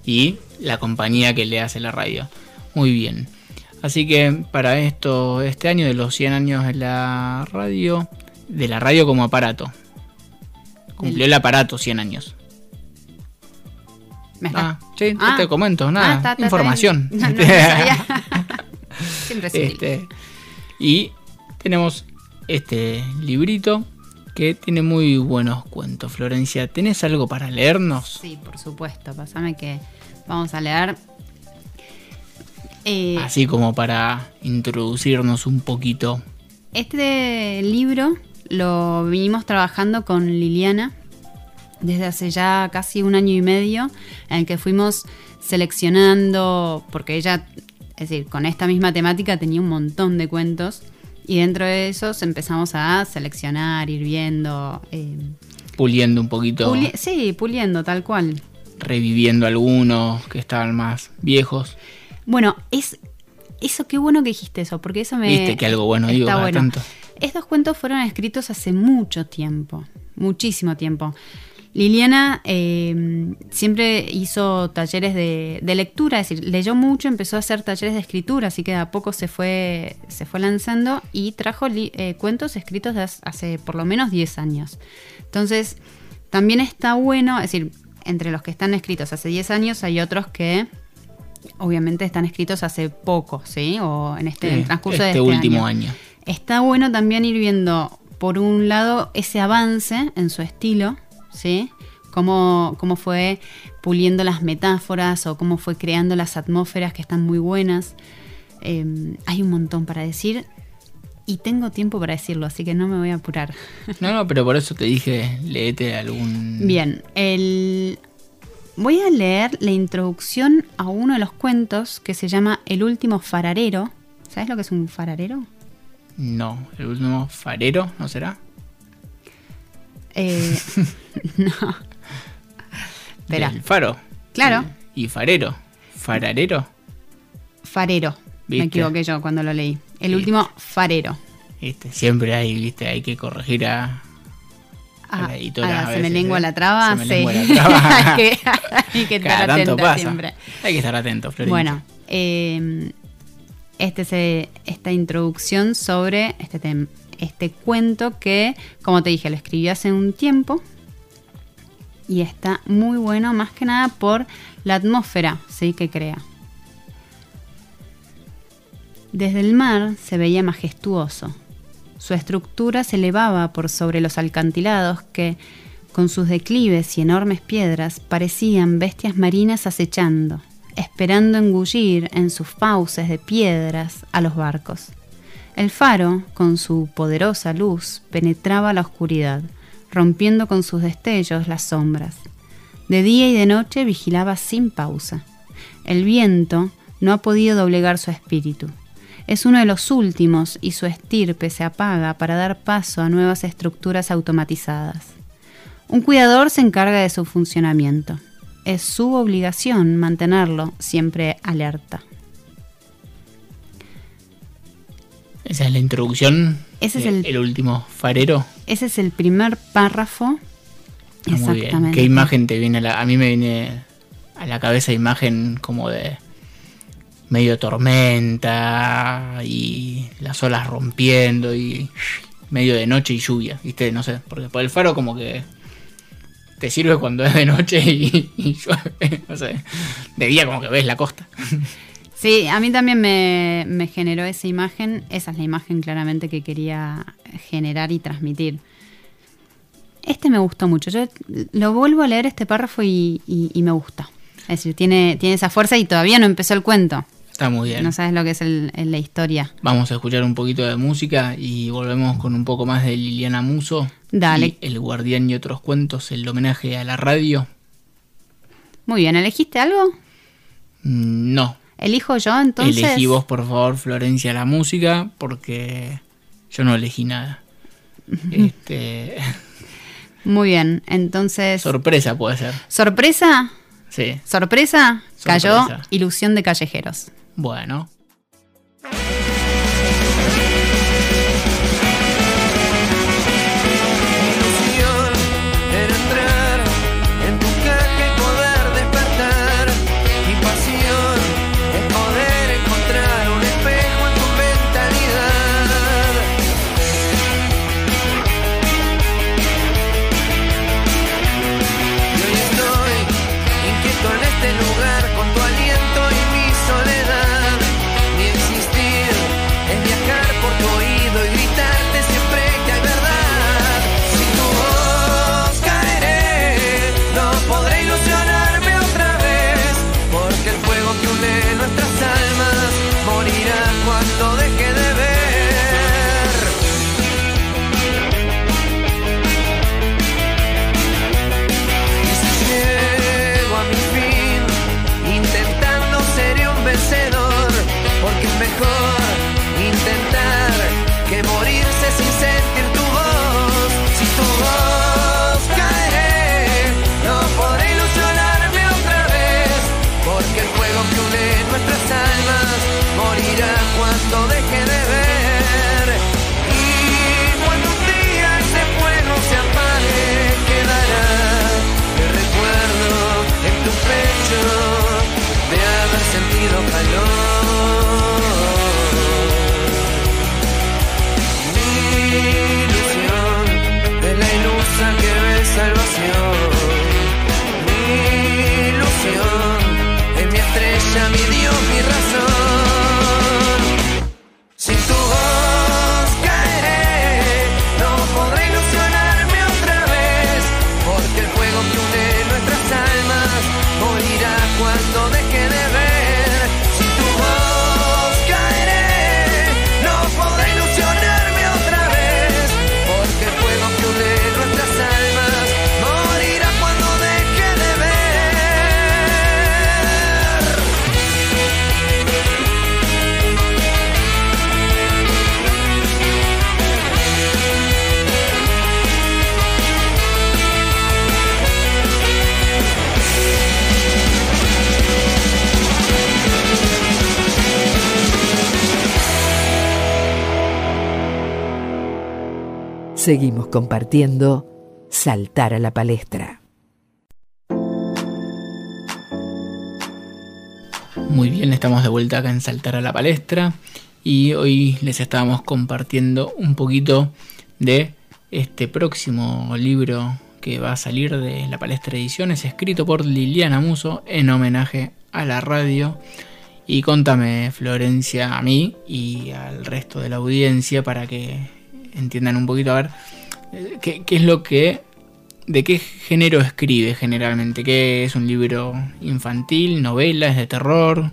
y la compañía que le hace la radio. Muy bien. Así que para esto, este año de los 100 años de la radio, de la radio como aparato. Cumplió el aparato 100 años. ¿Me está- Ah, sí, Ah. no te comento, nada. Ah, está, está, Información. No, no. <laughs> <laughs> Siempre. Este, y tenemos este librito que tiene muy buenos cuentos. Florencia, ¿tenés algo para leernos? Sí, por supuesto. Pásame que vamos a leer. Eh, Así como para introducirnos un poquito. Este libro lo vinimos trabajando con Liliana desde hace ya casi un año y medio, en el que fuimos seleccionando, porque ella, es decir, con esta misma temática tenía un montón de cuentos, y dentro de esos empezamos a seleccionar, ir viendo. eh, Puliendo un poquito, puli- sí, puliendo, tal cual. reviviendo algunos que estaban más viejos. Bueno, es eso qué bueno que dijiste eso, porque eso me Viste que algo bueno digo bueno. tanto. Estos cuentos fueron escritos hace mucho tiempo, muchísimo tiempo. Liliana eh, siempre hizo talleres de, de lectura, es decir, leyó mucho, empezó a hacer talleres de escritura, así que de a poco se fue, se fue lanzando y trajo li- eh, cuentos escritos de hace- por lo menos 10 años. Entonces, también está bueno, es decir, entre los que están escritos hace 10 años hay otros que obviamente están escritos hace poco, ¿sí? O en este en transcurso de este este último año. año. Está bueno también ir viendo, por un lado, ese avance en su estilo, ¿sí? Cómo, cómo fue puliendo las metáforas o cómo fue creando las atmósferas que están muy buenas. Eh, hay un montón para decir y tengo tiempo para decirlo, así que no me voy a apurar. No, no, pero por eso te dije, léete algún... Bien, el... voy a leer la introducción a uno de los cuentos que se llama El último fararero. ¿Sabes lo que es un fararero? No, el último farero, ¿no será? Eh, <laughs> no. Espera. El faro. Claro. Y farero. Fararero. Farero. Me equivoqué yo cuando lo leí. El ¿Viste? último farero. Viste, siempre hay, viste, hay que corregir a, a Ah, la editora. ah, a se me lengua ¿eh? la traba. Se me sí. lengua la <laughs> traba. hay que, hay que estar Cada atenta siempre. Hay que estar atento, Florencia. Bueno, eh, este es, esta introducción sobre este, este cuento que, como te dije, lo escribí hace un tiempo y está muy bueno, más que nada por la atmósfera ¿sí? que crea. Desde el mar se veía majestuoso. Su estructura se elevaba por sobre los alcantilados que, con sus declives y enormes piedras, parecían bestias marinas acechando, esperando engullir en sus fauces de piedras a los barcos. El faro, con su poderosa luz, penetraba la oscuridad, rompiendo con sus destellos las sombras. De día y de noche vigilaba sin pausa. El viento no ha podido doblegar su espíritu. Es uno de los últimos y su estirpe se apaga para dar paso a nuevas estructuras automatizadas. Un cuidador se encarga de su funcionamiento. Es su obligación mantenerlo siempre alerta. Esa es la introducción. Ese es de el- último farero. Ese es el primer párrafo. Ah, muy bien. ¿Qué imagen te viene a la, a mí me viene a la cabeza imagen como de medio tormenta y las olas rompiendo y medio de noche y lluvia, ¿viste? No sé, porque por el faro como que te sirve cuando es de noche y, llueve, <laughs> no sé. De día como que ves la costa. Sí, a mí también me, generó esa imagen. Esa es la imagen claramente que quería generar y transmitir. Este me gustó mucho. Yo lo vuelvo a leer este párrafo y, y- y me gusta. Es decir, tiene, tiene esa fuerza y todavía no empezó el cuento. Está muy bien. No sabes lo que es el- el- la historia. Vamos a escuchar un poquito de música y volvemos con un poco más de Liliana Muso. Dale. Y El Guardián y otros cuentos, el homenaje a la radio. Muy bien, ¿elegiste algo? Mm, No. ¿Elijo yo entonces? Elegí vos, por favor, Florencia, la música, porque yo no elegí nada. <laughs> Este, Muy bien, entonces... sorpresa puede ser. ¿Sorpresa? Sí. ¿Sorpresa? Cayó. Ilusión de Callejeros. Bueno. Seguimos compartiendo Saltar a la palestra. Muy bien, estamos de vuelta acá en Saltar a la Palestra y hoy les estábamos compartiendo un poquito de este próximo libro que va a salir de la Palestra Ediciones, escrito por Liliana Muso en homenaje a la radio. Y contame, Florencia, a mí y al resto de la audiencia para que entiendan un poquito, a ver, eh, qué, qué es lo que ¿De qué género escribe generalmente? ¿Qué es un libro infantil, novela, es de terror?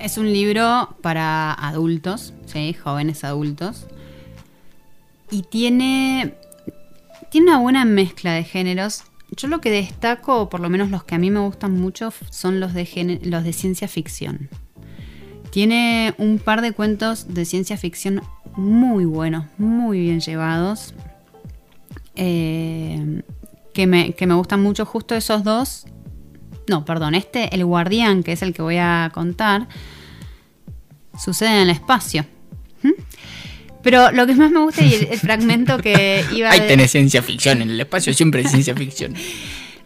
Es un libro para adultos, ¿sí? jóvenes adultos. Y tiene, tiene una buena mezcla de géneros. Yo lo que destaco, o por lo menos los que a mí me gustan mucho, son los de, los de ciencia ficción. Tiene un par de cuentos de ciencia ficción muy buenos, muy bien llevados. eh, que, me, que me gustan mucho justo esos dos. No, perdón, este, El Guardián, que es el que voy a contar, sucede en el espacio. ¿Mm? Pero lo que más me gusta y el, el fragmento que <laughs> iba Ahí de- tenés ciencia ficción, en el espacio siempre hay ciencia ficción. <laughs>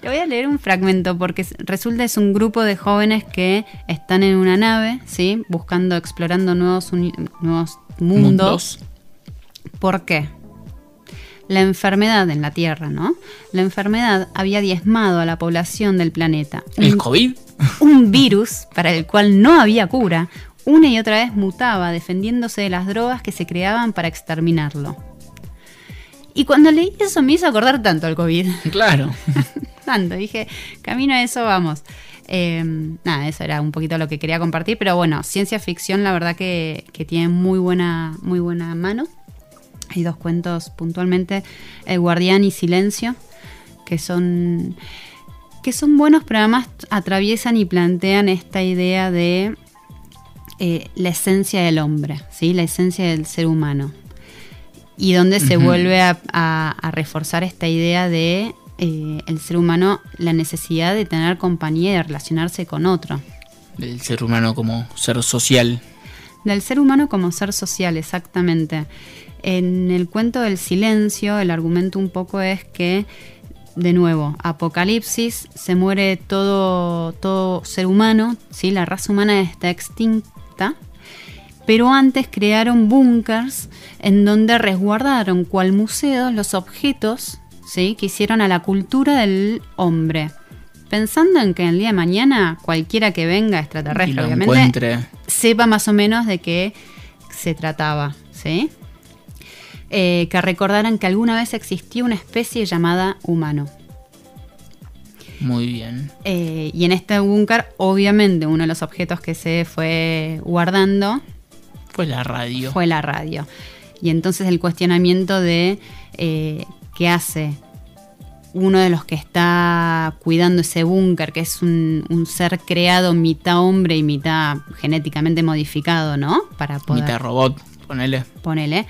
Le voy a leer un fragmento porque resulta es un grupo de jóvenes que están en una nave, ¿sí? Buscando, explorando nuevos, nuevos mundos. Mundos. ¿Por qué? La enfermedad en la Tierra, ¿no? La enfermedad había diezmado a la población del planeta. ¿El Un- COVID? <laughs> un virus para el cual no había cura, una y otra vez mutaba, defendiéndose de las drogas que se creaban para exterminarlo. Y cuando leí eso me hizo acordar tanto al COVID. Claro. <laughs> tanto, dije, camino a eso, vamos. Eh, nada, eso era un poquito lo que quería compartir, pero bueno, ciencia ficción la verdad que, que tiene muy buena, muy buena mano. Hay dos cuentos puntualmente, El Guardián y Silencio, que son, que son buenos, pero además atraviesan y plantean esta idea de eh, la esencia del hombre, ¿sí? la esencia del ser humano. Y donde se vuelve a, a- a reforzar esta idea de eh, el ser humano, la necesidad de tener compañía y de relacionarse con otro. El ser humano como ser social. Del ser humano como ser social, exactamente. En el cuento del silencio, el argumento un poco es que, de nuevo, apocalipsis, se muere todo, todo ser humano, ¿sí? la raza humana está extinta, pero antes crearon búnkers en donde resguardaron cual museos los objetos ¿sí? que hicieron a la cultura del hombre. Pensando en que el día de mañana cualquiera que venga extraterrestre, obviamente, encuentre. sepa más o menos de qué se trataba, ¿sí? Eh, que recordaran que alguna vez existió una especie llamada humano. Muy bien. Eh, y en este búnker, obviamente, uno de los objetos que se fue guardando Fue la radio. fue la radio. Y entonces el cuestionamiento de eh, qué hace uno de los que está cuidando ese búnker, que es un, un ser creado mitad hombre y mitad genéticamente modificado, ¿no? Para poder Mitad robot, ponele. ponele,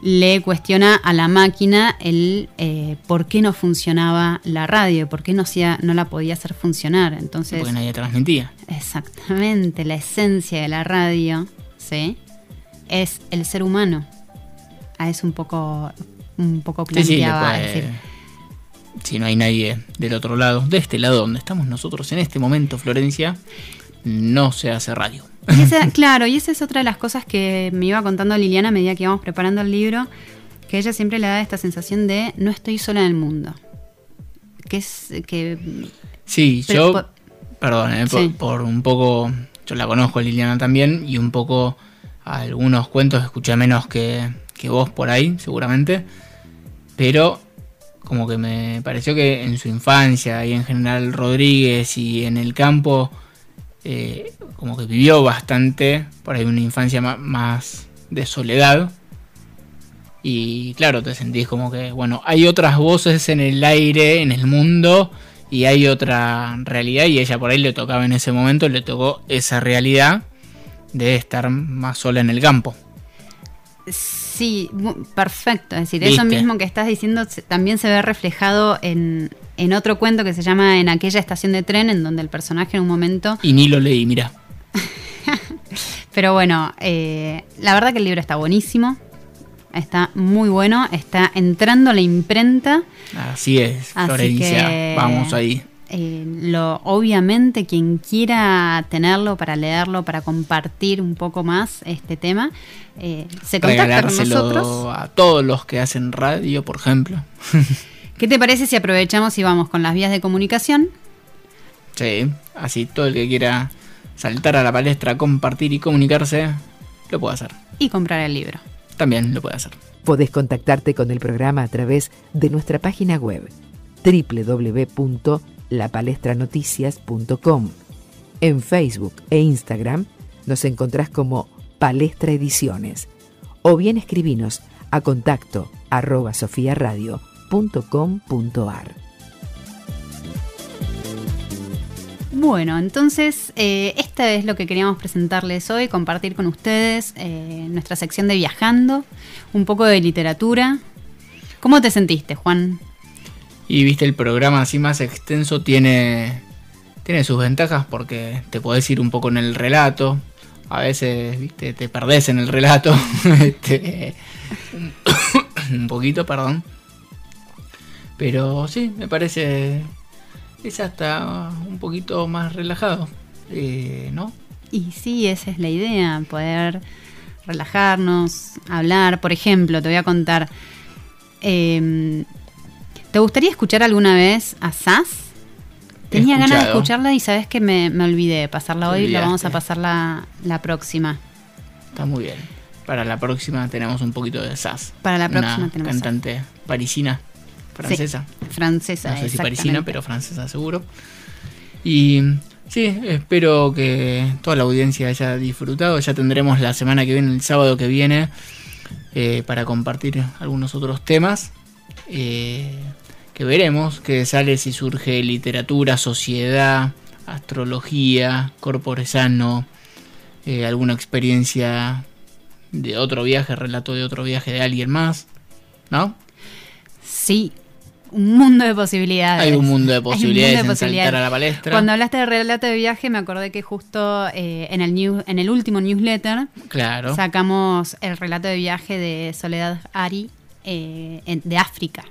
le cuestiona a la máquina el eh, por qué no funcionaba la radio, por qué no, hacía- no la podía hacer funcionar. Entonces, Porque nadie transmitía. exactamente, la esencia de la radio, ¿sí? Es el ser humano. Ah, es un poco, un poco Sí, sí, planteaba, puede- decir, Si no hay nadie del otro lado, de este lado donde estamos nosotros en este momento, Florencia, no se hace radio. Y esa- <laughs> claro, y esa es otra de las cosas que me iba contando Liliana a medida que íbamos preparando el libro, que ella siempre le da esta sensación de no estoy sola en el mundo. Que es que Sí, Pero yo, por- perdón, eh, por, Sí. por un poco, yo la conozco a Liliana también, y un poco algunos cuentos escuché menos que, que vos por ahí, seguramente, pero como que me pareció que en su infancia y en general Rodríguez y en el campo, eh, como que vivió bastante, por ahí una infancia más de soledad. Y claro, te sentís como que, bueno, hay otras voces en el aire, en el mundo, y hay otra realidad, y ella por ahí le tocaba en ese momento, le tocó esa realidad de estar más sola en el campo. sí, mu- perfecto. Es decir, eso mismo que estás diciendo también se ve reflejado en, en otro cuento que se llama En aquella estación de tren, en donde el personaje en un momento... Y ni lo leí, mira. <laughs> Pero bueno, eh, la verdad que el libro está buenísimo. Está muy bueno. Está entrando la imprenta. Así es, Así Florencia, que- vamos ahí. Eh, lo, obviamente, quien quiera tenerlo para leerlo, para compartir un poco más este tema, eh, se contacta con nosotros. A todos los que hacen radio, por ejemplo. <laughs> ¿Qué te parece si aprovechamos y vamos con las vías de comunicación? Sí, así todo el que quiera saltar a la palestra, compartir y comunicarse, lo puede hacer. y comprar el libro. También lo puede hacer. Podés contactarte con el programa a través de nuestra página web www.lapalestranoticias.com. En Facebook e Instagram nos encontrás como Palestra Ediciones o bien escribinos a contacto arroba sofiaradio.com.ar. Bueno, entonces, eh, esta es lo que queríamos presentarles hoy, compartir con ustedes eh, nuestra sección de viajando, un poco de literatura. ¿Cómo te sentiste, Juan? Y viste, el programa así más extenso tiene, tiene sus ventajas porque te podés ir un poco en el relato. A veces, viste, te perdés en el relato. <laughs> Este, un poquito, perdón. Pero sí, me parece. Es hasta un poquito más relajado. eh, ¿No? Y sí, esa es la idea, poder relajarnos, hablar. Por ejemplo, te voy a contar. eh, ¿Te gustaría escuchar alguna vez a Sass? Tenía ganas de escucharla y sabes que me, me olvidé de pasarla hoy, la vamos a pasar la, la próxima. Está muy bien. Para la próxima tenemos un poquito de Sass. Para la próxima Una tenemos cantante parisina, francesa. Francesa, No sé si parisina, pero francesa seguro. Y sí, espero que toda la audiencia haya disfrutado. Ya tendremos la semana que viene, el sábado que viene, eh, para compartir algunos otros temas. eh, que veremos que sale si surge literatura, sociedad, astrología, corpore sano, eh, alguna experiencia de otro viaje, relato de otro viaje de alguien más, ¿no? Sí, un mundo de posibilidades. Hay un mundo de un mundo posibilidades de en posibilidades. saltar a la palestra. Cuando hablaste de relato de viaje, me acordé que justo eh, en, el news- en el último newsletter Claro. sacamos el relato de viaje de Soledad Ari eh, en- de África.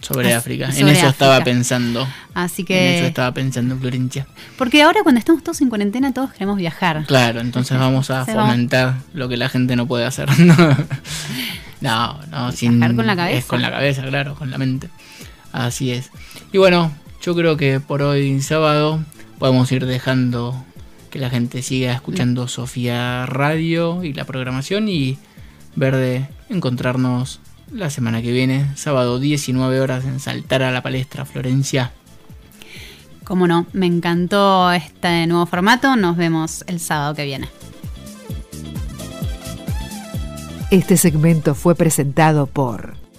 Sobre África. en eso estaba pensando. Así En eso que. estaba pensando, Florencia. Porque ahora, cuando estamos todos en cuarentena, todos queremos viajar. Claro, entonces vamos a fomentar lo que la gente no puede hacer. no, <laughs> no, sin. Viajar con la cabeza. Es con la cabeza, claro, con la mente. Así es. Y bueno, yo creo que por hoy, sábado, podemos ir dejando que la gente siga escuchando Sofía Radio y la programación y ver de encontrarnos la semana que viene, sábado 19 horas en Saltar a la Palestra, Florencia. Cómo no, me encantó este nuevo formato. Nos vemos el sábado que viene. Este segmento fue presentado por